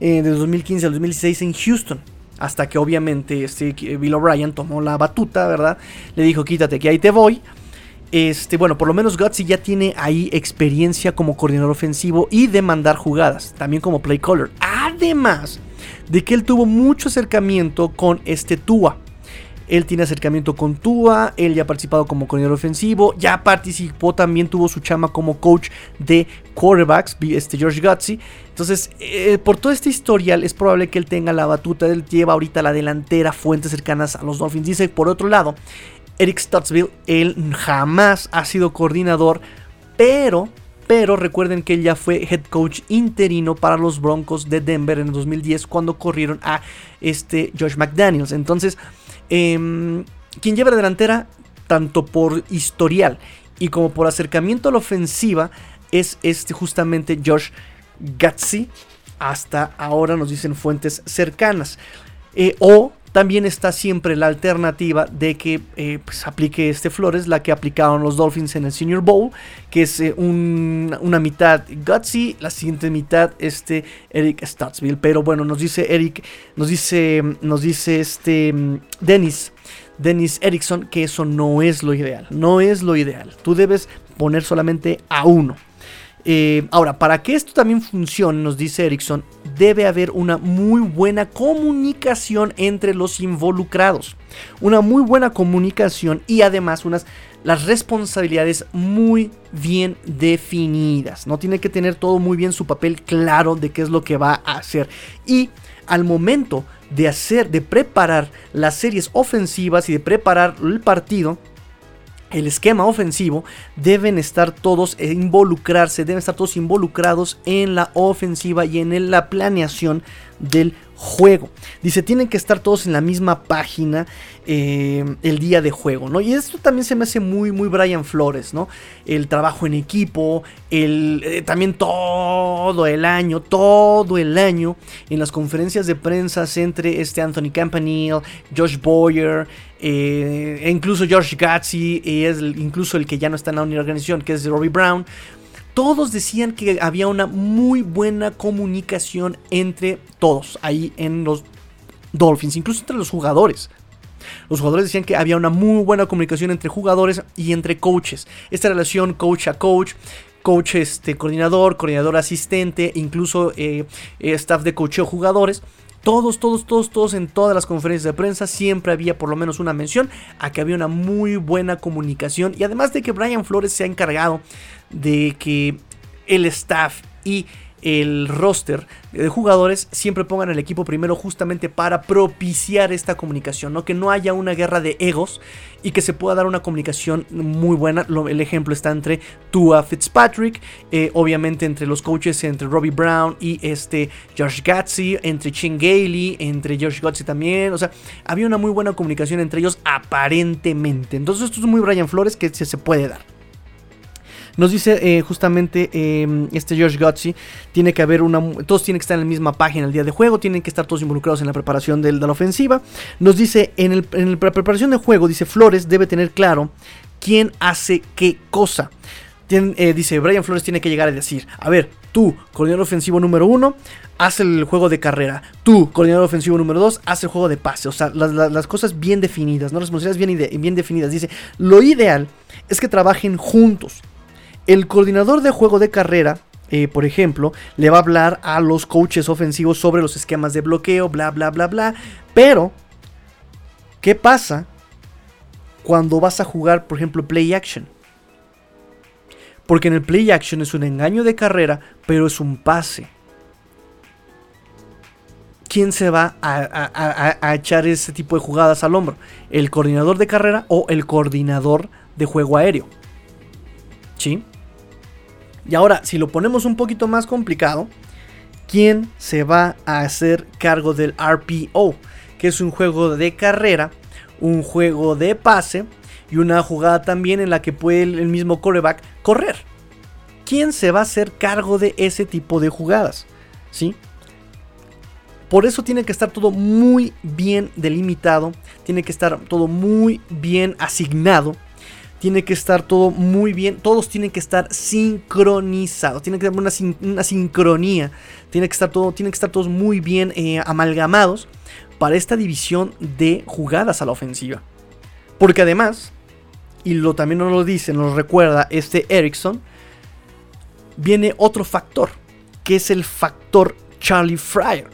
eh, de 2015 al 2016 en Houston. Hasta que obviamente este Bill O'Brien tomó la batuta, ¿verdad? Le dijo, quítate que ahí te voy. Este, bueno, por lo menos Gutsy ya tiene ahí experiencia como coordinador ofensivo y de mandar jugadas, también como play caller. Además de que él tuvo mucho acercamiento con este Tua. Él tiene acercamiento con Tua, él ya ha participado como coordinador ofensivo, ya participó también, tuvo su chama como coach de quarterbacks, este George Gutsy. Entonces, eh, por todo este historial, es probable que él tenga la batuta, él lleva ahorita la delantera, fuentes cercanas a los Dolphins. Dice, por otro lado, Eric Stuttsville, él jamás ha sido coordinador, pero pero recuerden que él ya fue head coach interino para los Broncos de Denver en el 2010 cuando corrieron a este Josh McDaniels. Entonces, eh, quien lleva la delantera, tanto por historial y como por acercamiento a la ofensiva, es este justamente Josh Gatsy. Hasta ahora nos dicen fuentes cercanas. Eh, o también está siempre la alternativa de que eh, pues, aplique este Flores, la que aplicaron los Dolphins en el Senior Bowl, que es eh, una mitad Gutsy, la siguiente mitad este Eric Stuttsville. Pero bueno, nos dice Eric, nos dice, nos dice este mm, Dennis. Dennis Erickson, que eso no es lo ideal, no es lo ideal. Tú debes poner solamente a uno. Eh, ahora, para que esto también funcione, nos dice Erickson, debe haber una muy buena comunicación entre los involucrados. Una muy buena comunicación y además unas las responsabilidades muy bien definidas. No tiene que tener todo muy bien su papel claro de qué es lo que va a hacer. Y al momento de hacer, de preparar las series ofensivas y de preparar el partido, el esquema ofensivo, deben estar todos e involucrarse, deben estar todos involucrados en la ofensiva y en la planeación del juego. Dice, tienen que estar todos en la misma página eh, el día de juego, ¿no? Y esto también se me hace muy, muy Brian Flores, ¿no? El trabajo en equipo, el, eh, también todo el año, todo el año, en las conferencias de prensa entre este Anthony Campanile, Josh Boyer, eh, e incluso George Gatzi, y es incluso el que ya no está en la organización, que es Robbie Brown todos decían que había una muy buena comunicación entre todos ahí en los Dolphins, incluso entre los jugadores. Los jugadores decían que había una muy buena comunicación entre jugadores y entre coaches. Esta relación coach a coach, coach este, coordinador, coordinador asistente, incluso eh, staff de coacheo jugadores. Todos, todos, todos, todos en todas las conferencias de prensa siempre había por lo menos una mención a que había una muy buena comunicación. Y además de que Brian Flores se ha encargado de que el staff y el roster de jugadores siempre pongan el equipo primero justamente para propiciar esta comunicación, ¿no? Que no haya una guerra de egos y que se pueda dar una comunicación muy buena. el ejemplo está entre Tua Fitzpatrick, eh, obviamente entre los coaches, entre Robbie Brown y este Josh Gatzi, entre Chin Gailey, entre Josh Gatzi también. O sea, había una muy buena comunicación entre ellos aparentemente. Entonces esto es muy Brian Flores que se puede dar. Nos dice eh, justamente em, este George Gotzi, tiene que haber una, todos tienen que estar en la misma página el día de juego, tienen que estar todos involucrados en la preparación de, la ofensiva. Nos dice, en, la preparación de juego, dice Flores debe tener claro quién hace qué cosa. Eh, dice, Brian Flores tiene que llegar a decir, a ver, tú, coordinador ofensivo número uno, haz el juego de carrera. Tú, coordinador ofensivo número dos, haz el juego de pase. O sea, las, cosas bien definidas, ¿no? Las responsabilidades bien, bien definidas. Dice, lo ideal es que trabajen juntos. El coordinador de juego de carrera, eh, por ejemplo, le va a hablar a los coaches ofensivos sobre los esquemas de bloqueo, bla, bla, bla, bla. Pero, ¿qué pasa cuando vas a jugar, por ejemplo, play action? Porque en el play action es un engaño de carrera, pero es un pase. ¿Quién se va a, a, echar ese tipo de jugadas al hombro? ¿El coordinador de carrera o el coordinador de juego aéreo? ¿Sí? Y ahora, si lo ponemos un poquito más complicado, ¿quién se va a hacer cargo del RPO? Que es un juego de carrera, un juego de pase y una jugada también en la que puede el mismo coreback correr. ¿Quién se va a hacer cargo de ese tipo de jugadas? ¿Sí? Por eso tiene que estar todo muy bien delimitado, tiene que estar todo muy bien asignado tiene que estar todo muy bien, todos tienen que estar sincronizados, tiene que haber una, sincronía, tiene que estar todo, tienen que estar todos muy bien eh, amalgamados para esta división de jugadas a la ofensiva. Porque además, y lo también nos lo dice, nos recuerda este Erickson, viene otro factor, que es el factor Charlie Fryer.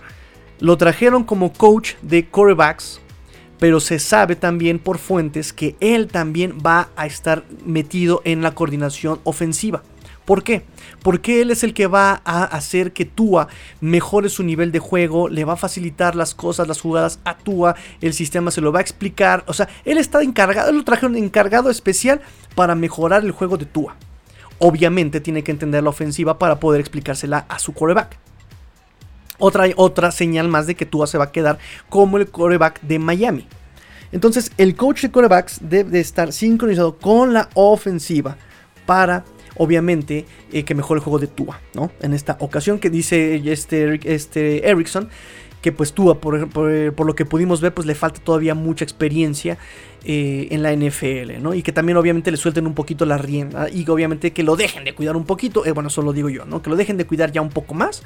Lo trajeron como coach de quarterbacks pero se sabe también por fuentes que él también va a estar metido en la coordinación ofensiva. ¿Por qué? Porque él es el que va a hacer que Tua mejore su nivel de juego, le va a facilitar las cosas, las jugadas a Tua, el sistema se lo va a explicar. O sea, él está encargado, él lo trajeron encargado especial para mejorar el juego de Tua. Obviamente tiene que entender la ofensiva para poder explicársela a su quarterback. Otra, otra señal más de que Tua se va a quedar como el coreback de Miami. Entonces, el coach de corebacks debe estar sincronizado con la ofensiva para, obviamente, eh, que mejore el juego de Tua, ¿no? En esta ocasión que dice este, este Erickson, que pues Tua, por, por, lo que pudimos ver, pues le falta todavía mucha experiencia eh, en la NFL, ¿no? Y que también obviamente le suelten un poquito la rienda y que obviamente que lo dejen de cuidar un poquito, eh, bueno, eso lo digo yo, ¿no? Que lo dejen de cuidar ya un poco más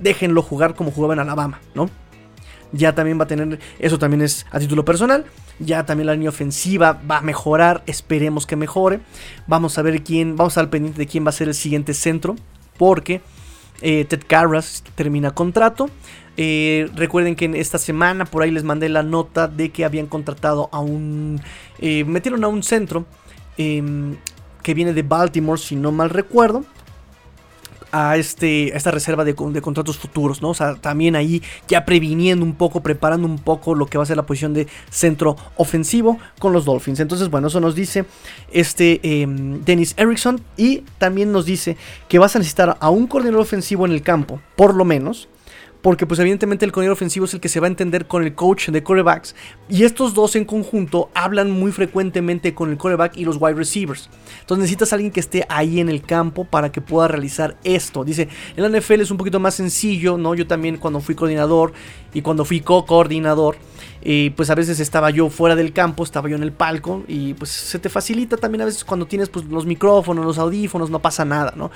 déjenlo jugar como jugaba en Alabama, ¿no? Ya también va a tener, eso también es a título personal, ya también la línea ofensiva va a mejorar, esperemos que mejore. Vamos a ver quién, vamos a estar pendiente de quién va a ser el siguiente centro, porque eh, Ted Carras termina contrato. Eh, recuerden que en esta semana por ahí les mandé la nota de que habían contratado a un, eh, metieron a un centro em, que viene de Baltimore, si no mal recuerdo a, este, esta reserva de, contratos futuros, ¿no? O sea, también ahí ya previniendo un poco, preparando un poco lo que va a ser la posición de centro ofensivo con los Dolphins. Entonces, bueno, eso nos dice este em, Dennis Erickson y también nos dice que vas a necesitar a un coordinador ofensivo en el campo, por lo menos, porque pues evidentemente el coordinador ofensivo es el que se va a entender con el coach de quarterbacks y estos dos en conjunto hablan muy frecuentemente con el quarterback y los wide receivers. Entonces necesitas alguien que esté ahí en el campo para que pueda realizar esto. Dice, en la NFL es un poquito más sencillo, ¿no? Yo también cuando fui coordinador y cuando fui co-coordinador, eh, pues a veces estaba yo fuera del campo, estaba yo en el palco y pues se te facilita también a veces cuando tienes pues, los micrófonos, los audífonos, no pasa nada, ¿no?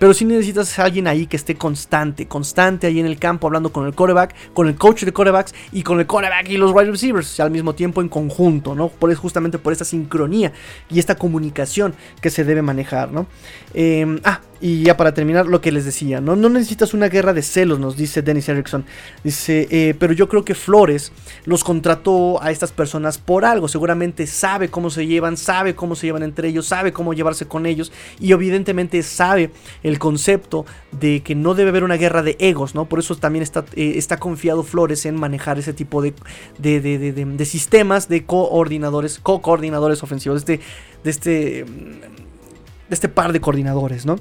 Pero si necesitas a alguien ahí que esté constante, constante ahí en el campo hablando con el quarterback, con el coach de quarterbacks y con el quarterback y los wide receivers al mismo tiempo en conjunto, ¿no? Por, justamente por esta sincronía y esta comunicación que se debe manejar, ¿no? Em, ah, y ya para terminar, lo que les decía, ¿no? No necesitas una guerra de celos, nos dice Dennis Erickson. Dice, eh, pero yo creo que Flores los contrató a estas personas por algo. Seguramente sabe cómo se llevan, sabe cómo se llevan entre ellos, sabe cómo llevarse con ellos. Y evidentemente sabe el concepto de que no debe haber una guerra de egos, ¿no? Por eso también está, eh, está confiado Flores en manejar ese tipo de, de, de, de sistemas de coordinadores, co-coordinadores ofensivos, de este, de este, de este par de coordinadores, ¿no?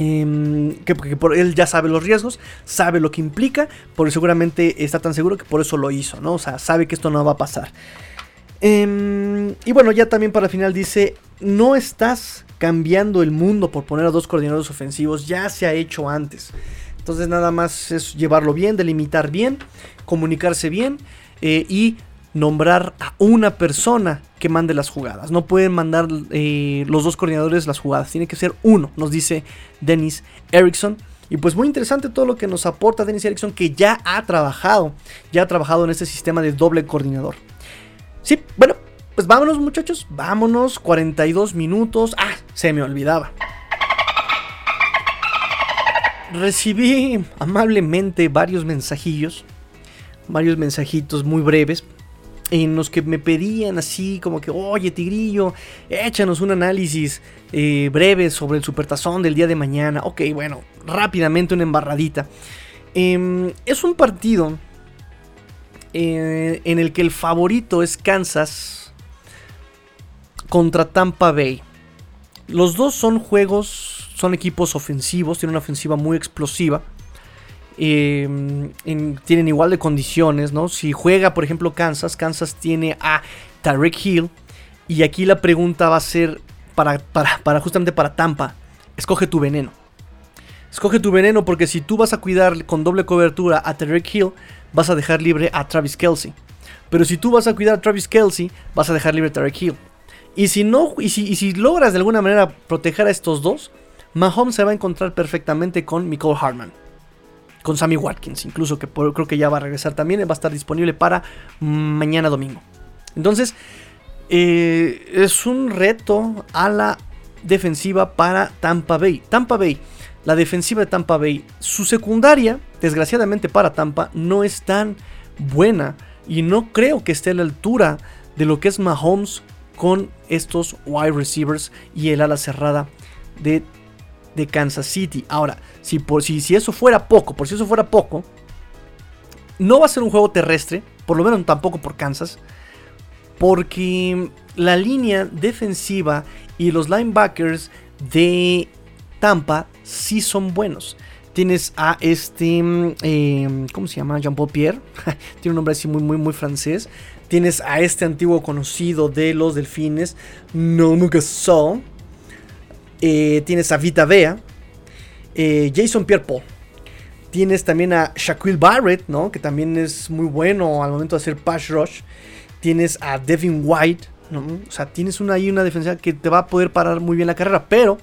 Em, que, por él ya sabe los riesgos, sabe lo que implica, porque seguramente está tan seguro que por eso lo hizo, ¿no? O sea, sabe que esto no va a pasar. Em, y bueno, ya también para el final dice, no estás cambiando el mundo por poner a dos coordinadores ofensivos, ya se ha hecho antes. Entonces nada más es llevarlo bien, delimitar bien, comunicarse bien eh, y nombrar a una persona que mande las jugadas. No pueden mandar eh, los dos coordinadores las jugadas, tiene que ser uno, nos dice Dennis Erickson. Y pues muy interesante todo lo que nos aporta Dennis Erickson, que ya ha trabajado, ya ha trabajado en este sistema de doble coordinador. Sí, bueno, pues vámonos muchachos, vámonos, 42 minutos. Ah, se me olvidaba. Recibí amablemente varios mensajillos, varios mensajitos muy breves en los que me pedían así como que, oye Tigrillo, échanos un análisis eh, breve sobre el supertazón del día de mañana. Ok, bueno, rápidamente una embarradita. Em, es un partido eh, en el que el favorito es Kansas contra Tampa Bay. Los dos son juegos, son equipos ofensivos, tienen una ofensiva muy explosiva. Em, tienen igual de condiciones, ¿no? Si juega, por ejemplo, Kansas, Kansas tiene a Tarek Hill. Y aquí la pregunta va a ser para, para, justamente para Tampa. Escoge tu veneno. Escoge tu veneno porque si tú vas a cuidar con doble cobertura a Tarek Hill, vas a dejar libre a Travis Kelsey. Pero si tú vas a cuidar a Travis Kelsey, vas a dejar libre a Tarek Hill. Y si no, y si logras de alguna manera proteger a estos dos, Mahomes se va a encontrar perfectamente con Nicole Hartman con Sammy Watkins, incluso que creo que ya va a regresar también, va a estar disponible para mañana domingo. Entonces, eh, es un reto a la defensiva para Tampa Bay. Tampa Bay, la defensiva de Tampa Bay, su secundaria, desgraciadamente para Tampa, no es tan buena y no creo que esté a la altura de lo que es Mahomes con estos wide receivers y el ala cerrada de de Kansas City. Ahora, si, por, si, si eso fuera poco, por si eso fuera poco, no va a ser un juego terrestre, por lo menos tampoco por Kansas, porque la línea defensiva y los linebackers de Tampa sí son buenos. Tienes a este, em, ¿cómo se llama? Jean-Paul Pierre. Tiene un nombre así muy, muy, muy francés. Tienes a este antiguo conocido de los delfines, No Gasol eh, tienes a Vita Vea, eh, Jason Pierre-Paul. Tienes también a Shaquille Barrett, ¿no? Que también es muy bueno al momento de hacer pass rush. Tienes a Devin White, O sea, tienes una, ahí una defensa que te va a poder parar muy bien la carrera. Pero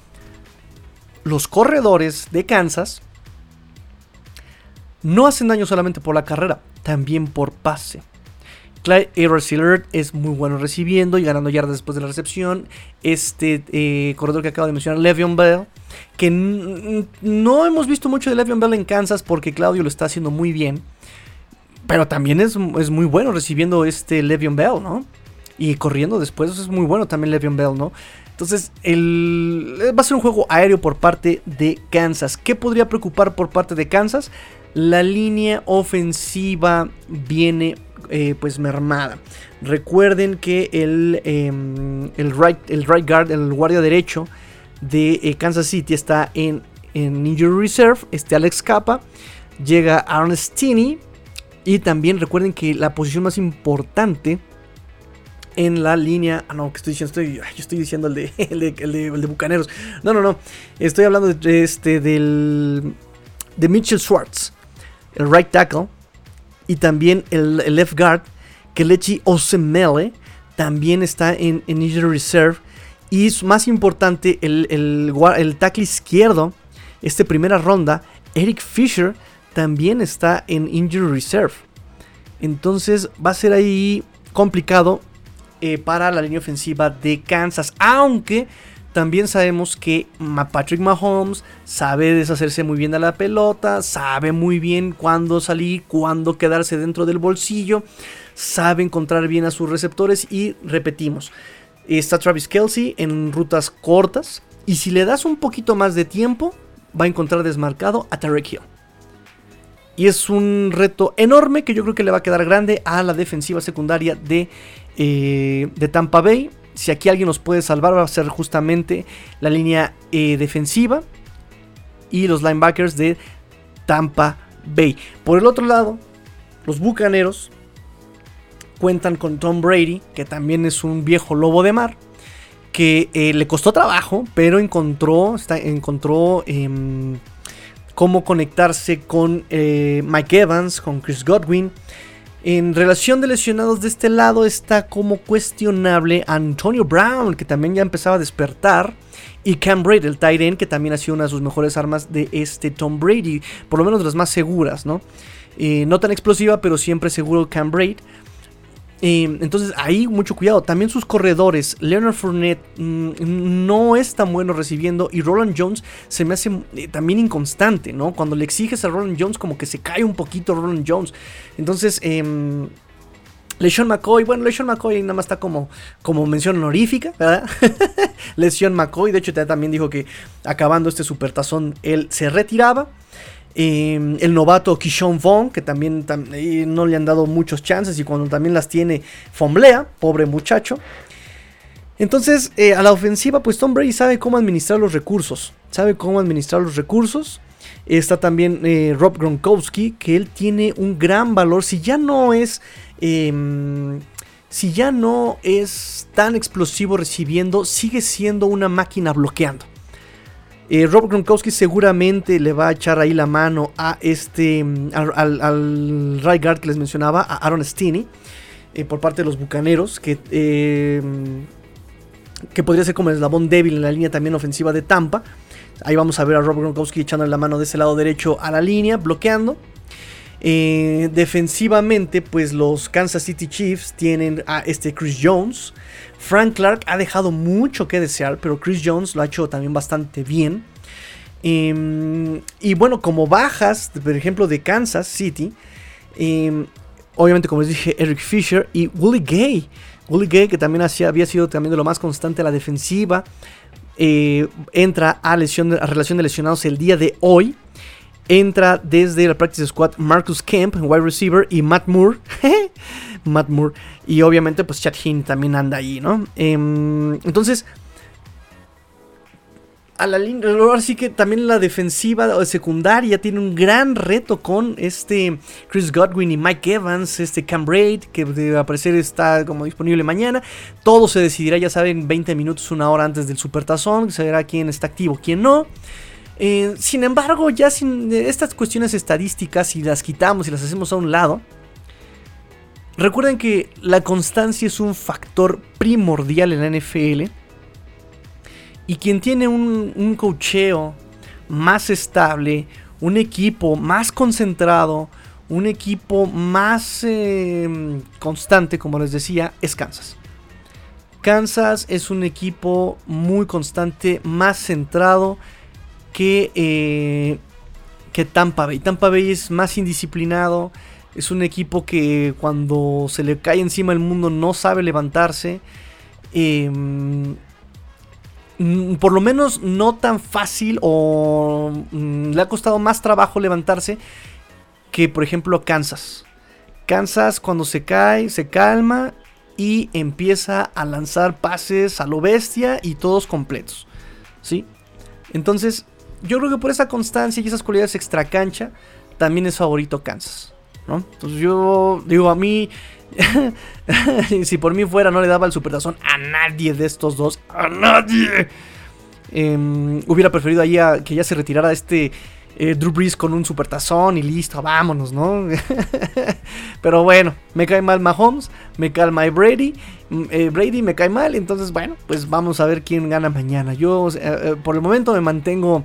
los corredores de Kansas no hacen daño solamente por la carrera, también por pase. Clyde Edwards es muy bueno recibiendo y ganando yardas después de la recepción. Este eh, corredor que acabo de mencionar, Le'Veon Bell, que no hemos visto mucho de Le'Veon Bell en Kansas porque Claudio lo está haciendo muy bien. Pero también es, muy bueno recibiendo este Le'Veon Bell, ¿no? Y corriendo después es muy bueno también Le'Veon Bell, ¿no? Entonces, el, va a ser un juego aéreo por parte de Kansas. ¿Qué podría preocupar por parte de Kansas? La línea ofensiva viene eh, pues mermada. Recuerden que el, em, el, right, el right guard, el guardia derecho de eh, Kansas City está en, en Injury Reserve, este Alex Capa. llega Aaron. Y también recuerden que la posición más importante en la línea. Ah, no, que estoy diciendo, estoy, yo estoy diciendo el de, el de, el de, Bucaneros. No, no, no. Estoy hablando de este del de Mitchell Schwartz, el right tackle, y también el, left guard, Kelechi Osemele, también está en, injury reserve. Y más importante, el, el, el tackle izquierdo, esta primera ronda, Eric Fisher, también está en injury reserve. Entonces va a ser ahí complicado eh, para la línea ofensiva de Kansas. Aunque también sabemos que Patrick Mahomes sabe deshacerse muy bien de la pelota, sabe muy bien cuándo salir, cuándo quedarse dentro del bolsillo, sabe encontrar bien a sus receptores y repetimos, está Travis Kelsey en rutas cortas y si le das un poquito más de tiempo va a encontrar desmarcado a Tarek Hill. Y es un reto enorme que yo creo que le va a quedar grande a la defensiva secundaria de, eh, de Tampa Bay si aquí alguien nos puede salvar va a ser justamente la línea eh, defensiva y los linebackers de Tampa Bay. Por el otro lado, los Bucaneros cuentan con Tom Brady, que también es un viejo lobo de mar, que eh, le costó trabajo, pero encontró, encontró em, cómo conectarse con eh, Mike Evans, con Chris Godwin en relación de lesionados de este lado está como cuestionable Antonio Brown, que también ya empezaba a despertar. Y Cam Brady, el tight end, que también ha sido una de sus mejores armas de este Tom Brady. Por lo menos de las más seguras, ¿no? Eh, no tan explosiva, pero siempre seguro Cam Brady. Entonces ahí mucho cuidado. También sus corredores. Leonard Fournette mm, no es tan bueno recibiendo. Y Roland Jones se me hace eh, también inconstante, ¿no? Cuando le exiges a Roland Jones como que se cae un poquito Roland Jones. Entonces... Eh, McCoy, bueno, LeSean McCoy nada más está como, como mención honorífica, ¿verdad? LeSean McCoy, de hecho, también dijo que acabando este supertazón él se retiraba. Em, el novato Kishon Vaughn, que también no le han dado muchos chances y cuando también las tiene, fomblea, pobre muchacho. Entonces, eh, a la ofensiva, pues Tom Brady sabe cómo administrar los recursos. Sabe cómo administrar los recursos. Está también eh, Rob Gronkowski, que él tiene un gran valor. Si ya no es. Em, si ya no es tan explosivo recibiendo, sigue siendo una máquina bloqueando. Eh, Rob Gronkowski seguramente le va a echar ahí la mano a este mm, al, al, que les mencionaba, a Aaron Stinney, eh, por parte de los Bucaneros, que, eh, que podría ser como el eslabón débil en la línea también ofensiva de Tampa. Ahí vamos a ver a Rob Gronkowski echando la mano de ese lado derecho a la línea, bloqueando. defensivamente, pues los Kansas City Chiefs tienen a este Chris Jones, Frank Clark ha dejado mucho que desear, pero Chris Jones lo ha hecho también bastante bien. Em, y bueno, como bajas, por ejemplo, de Kansas City, em, obviamente, como les dije, Eric Fisher y Willie Gay. Willie Gay, que también había sido también de lo más constante a la defensiva, eh, entra a, lesión, a relación de lesionados el día de hoy. Entra desde la practice squad Marcus Kemp, wide receiver, y Matt Moore. Matt Moore. Y obviamente, pues Chad Hinn también anda ahí, ¿no? Em, entonces, a la línea, ahora sí que también la defensiva secundaria tiene un gran reto con este Chris Godwin y Mike Evans, este Cam Braid, que debe aparecer está como disponible mañana. Todo se decidirá, ya saben, 20 minutos, una hora antes del Supertazón, se verá quién está activo, quién no. Eh, sin embargo, ya sin estas cuestiones estadísticas, si las quitamos y las hacemos a un lado, Recuerden que la constancia es un factor primordial en la NFL. Y quien tiene un, cocheo más estable, un equipo más concentrado, un equipo más em, constante, como les decía, es Kansas. Kansas es un equipo muy constante, más centrado que, eh, que Tampa Bay. Tampa Bay es más indisciplinado, es un equipo que cuando se le cae encima el mundo no sabe levantarse. Em, por lo menos no tan fácil o mm, le ha costado más trabajo levantarse que por ejemplo Kansas. Kansas cuando se cae se calma y empieza a lanzar pases a lo bestia y todos completos. ¿Sí? Entonces yo creo que por esa constancia y esas cualidades extra cancha también es favorito Kansas. Entonces yo digo, a mí, si por mí fuera, no le daba el supertazón a nadie de estos dos. A nadie. Em, hubiera preferido ahí que ya se retirara este eh, Drew Brees con un supertazón y listo, vámonos, ¿no? Pero bueno, me cae mal Mahomes, me cae Brady, mm, eh, Brady me cae mal, entonces bueno, pues vamos a ver quién gana mañana. Yo eh, por el momento me mantengo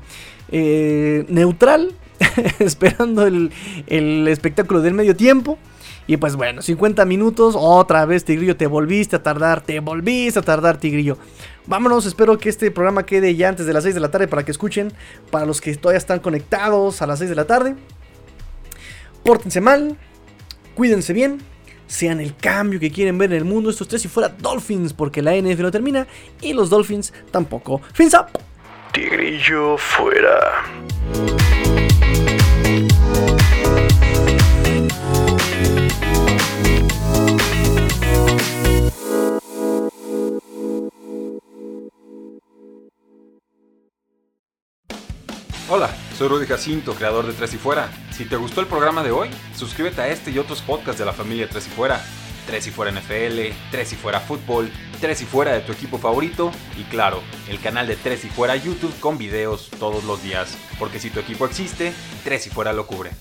neutral, esperando el, el espectáculo del medio tiempo. Y pues bueno, 50 minutos, otra vez Tigrillo, te volviste a tardar, te volviste a tardar Tigrillo. Vámonos, espero que este programa quede ya antes de las 6 de la tarde para que escuchen, para los que todavía están conectados a las 6 de la tarde. Pórtense mal, cuídense bien, sean el cambio que quieren ver en el mundo estos tres si fuera Dolphins, porque la NF no termina y los Dolphins tampoco. Fins up. Tigrillo fuera. Hola, soy Rudy Jacinto, creador de Tres y Fuera. Si te gustó el programa de hoy, suscríbete a este y otros podcasts de la familia Tres y Fuera. Tres y Fuera NFL, Tres y Fuera Fútbol, Tres y Fuera de tu equipo favorito y claro, el canal de Tres y Fuera YouTube con videos todos los días. Porque si tu equipo existe, Tres y Fuera lo cubre.